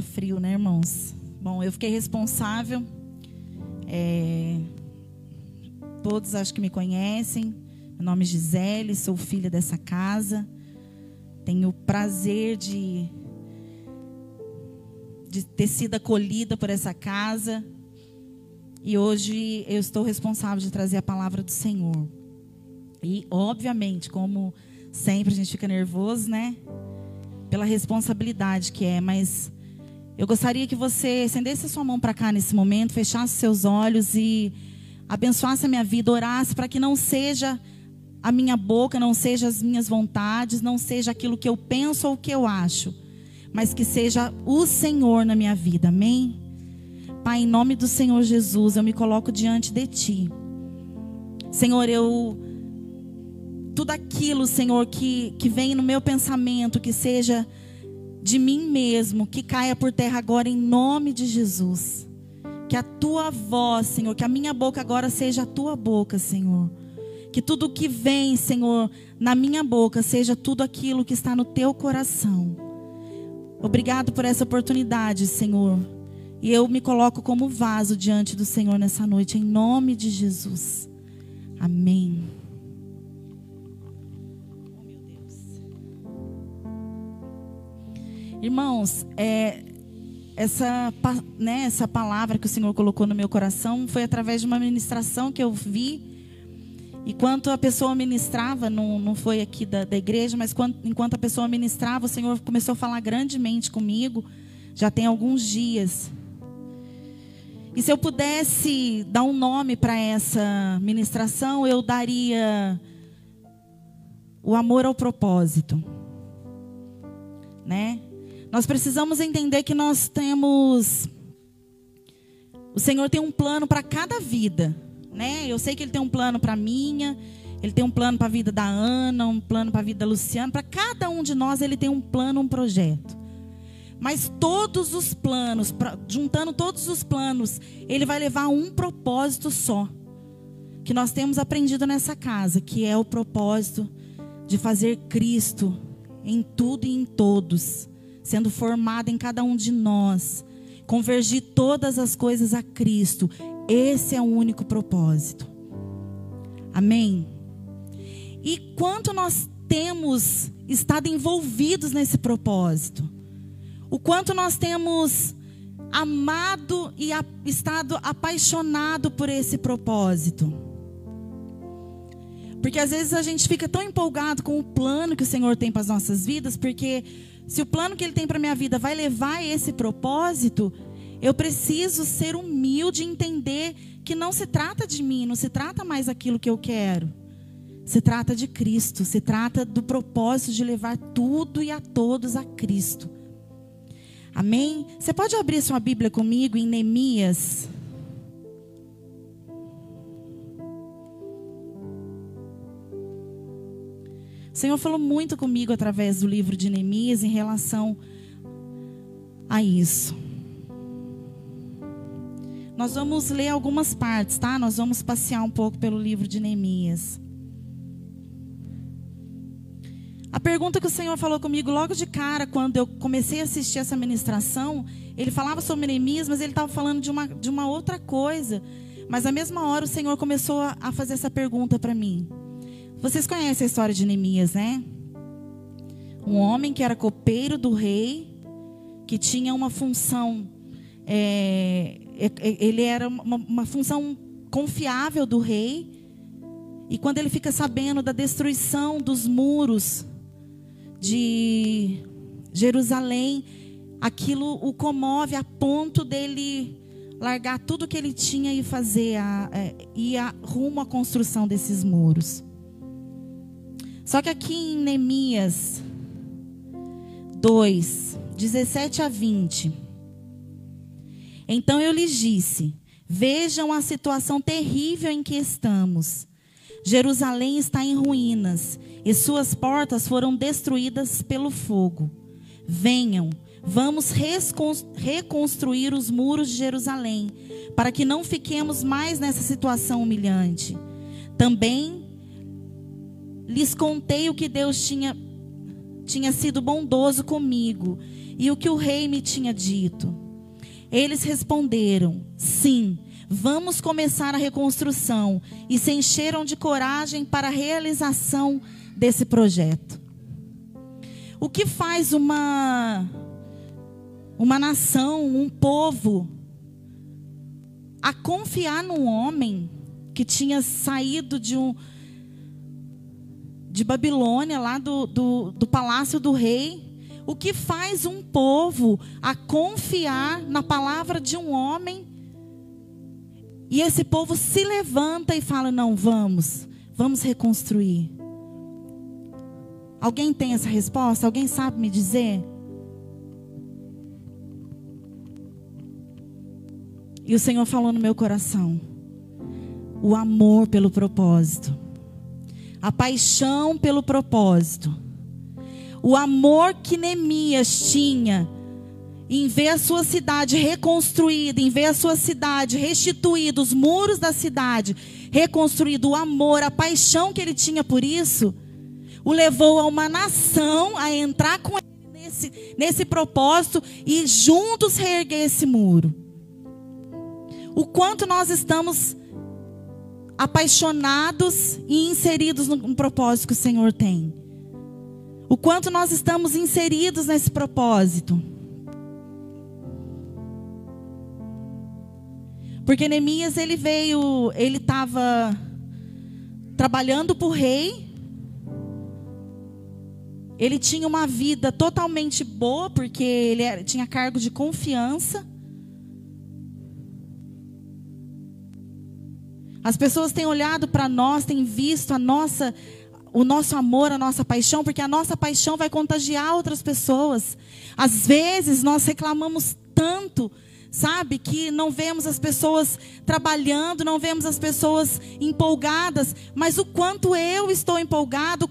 tá frio, né, irmãos? Bom, eu fiquei responsável. É, todos acho que me conhecem. Meu nome é Gisele, sou filha dessa casa. Tenho o prazer de, de ter sido acolhida por essa casa. E hoje eu estou responsável de trazer a palavra do Senhor. E, obviamente, como sempre a gente fica nervoso, né? Pela responsabilidade que é, mas eu gostaria que você estendesse a sua mão para cá nesse momento, fechasse seus olhos e abençoasse a minha vida, orasse para que não seja a minha boca, não seja as minhas vontades, não seja aquilo que eu penso ou que eu acho, mas que seja o Senhor na minha vida. Amém? Pai, em nome do Senhor Jesus, eu me coloco diante de ti. Senhor, eu tudo aquilo, Senhor, que, que vem no meu pensamento, que seja de mim mesmo, que caia por terra agora em nome de Jesus. Que a tua voz, Senhor, que a minha boca agora seja a tua boca, Senhor. Que tudo que vem, Senhor, na minha boca seja tudo aquilo que está no teu coração. Obrigado por essa oportunidade, Senhor. E eu me coloco como vaso diante do Senhor nessa noite, em nome de Jesus. Amém. Irmãos, é, essa, né, essa palavra que o Senhor colocou no meu coração foi através de uma ministração que eu vi. E quando a pessoa ministrava, não, não foi aqui da, da igreja, mas quando, enquanto a pessoa ministrava, o Senhor começou a falar grandemente comigo, já tem alguns dias. E se eu pudesse dar um nome para essa ministração, eu daria o amor ao propósito. Né? Nós precisamos entender que nós temos. O Senhor tem um plano para cada vida, né? Eu sei que Ele tem um plano para minha, Ele tem um plano para a vida da Ana, um plano para a vida da Luciana. Para cada um de nós, Ele tem um plano, um projeto. Mas todos os planos, juntando todos os planos, Ele vai levar a um propósito só. Que nós temos aprendido nessa casa, que é o propósito de fazer Cristo em tudo e em todos sendo formada em cada um de nós, convergir todas as coisas a Cristo. Esse é o único propósito. Amém? E quanto nós temos estado envolvidos nesse propósito? O quanto nós temos amado e estado apaixonado por esse propósito? Porque às vezes a gente fica tão empolgado com o plano que o Senhor tem para as nossas vidas, porque se o plano que Ele tem para minha vida vai levar a esse propósito, eu preciso ser humilde e entender que não se trata de mim, não se trata mais aquilo que eu quero. Se trata de Cristo, se trata do propósito de levar tudo e a todos a Cristo. Amém? Você pode abrir sua Bíblia comigo em Neemias O Senhor falou muito comigo através do livro de Neemias em relação a isso. Nós vamos ler algumas partes, tá? Nós vamos passear um pouco pelo livro de Neemias. A pergunta que o Senhor falou comigo logo de cara, quando eu comecei a assistir essa ministração, ele falava sobre Neemias, mas ele estava falando de uma, de uma outra coisa. Mas na mesma hora o Senhor começou a, a fazer essa pergunta para mim. Vocês conhecem a história de Neemias, né? Um homem que era copeiro do rei, que tinha uma função, é, é, é, ele era uma, uma função confiável do rei. E quando ele fica sabendo da destruição dos muros de Jerusalém, aquilo o comove a ponto dele largar tudo que ele tinha e fazer, a, é, ir a, rumo à construção desses muros. Só que aqui em Neemias 2, 17 a 20. Então eu lhes disse: Vejam a situação terrível em que estamos. Jerusalém está em ruínas e suas portas foram destruídas pelo fogo. Venham, vamos reconstruir os muros de Jerusalém, para que não fiquemos mais nessa situação humilhante. Também lhes contei o que Deus tinha, tinha sido bondoso comigo e o que o rei me tinha dito. Eles responderam: Sim, vamos começar a reconstrução. E se encheram de coragem para a realização desse projeto. O que faz uma uma nação, um povo a confiar num homem que tinha saído de um de Babilônia, lá do, do, do palácio do rei. O que faz um povo a confiar na palavra de um homem? E esse povo se levanta e fala: Não, vamos, vamos reconstruir. Alguém tem essa resposta? Alguém sabe me dizer? E o Senhor falou no meu coração: o amor pelo propósito, a paixão pelo propósito, o amor que Neemias tinha em ver a sua cidade reconstruída, em ver a sua cidade restituída, os muros da cidade reconstruído, o amor, a paixão que ele tinha por isso, o levou a uma nação a entrar com ele nesse, nesse propósito e juntos reerguer esse muro. O quanto nós estamos apaixonados e inseridos no propósito que o Senhor tem. O quanto nós estamos inseridos nesse propósito. Porque Neemias ele veio, ele estava trabalhando para o rei. Ele tinha uma vida totalmente boa, porque ele era, tinha cargo de confiança. As pessoas têm olhado para nós, têm visto a nossa, o nosso amor, a nossa paixão, porque a nossa paixão vai contagiar outras pessoas. Às vezes nós reclamamos tanto, sabe, que não vemos as pessoas trabalhando, não vemos as pessoas empolgadas, mas o quanto eu estou empolgado,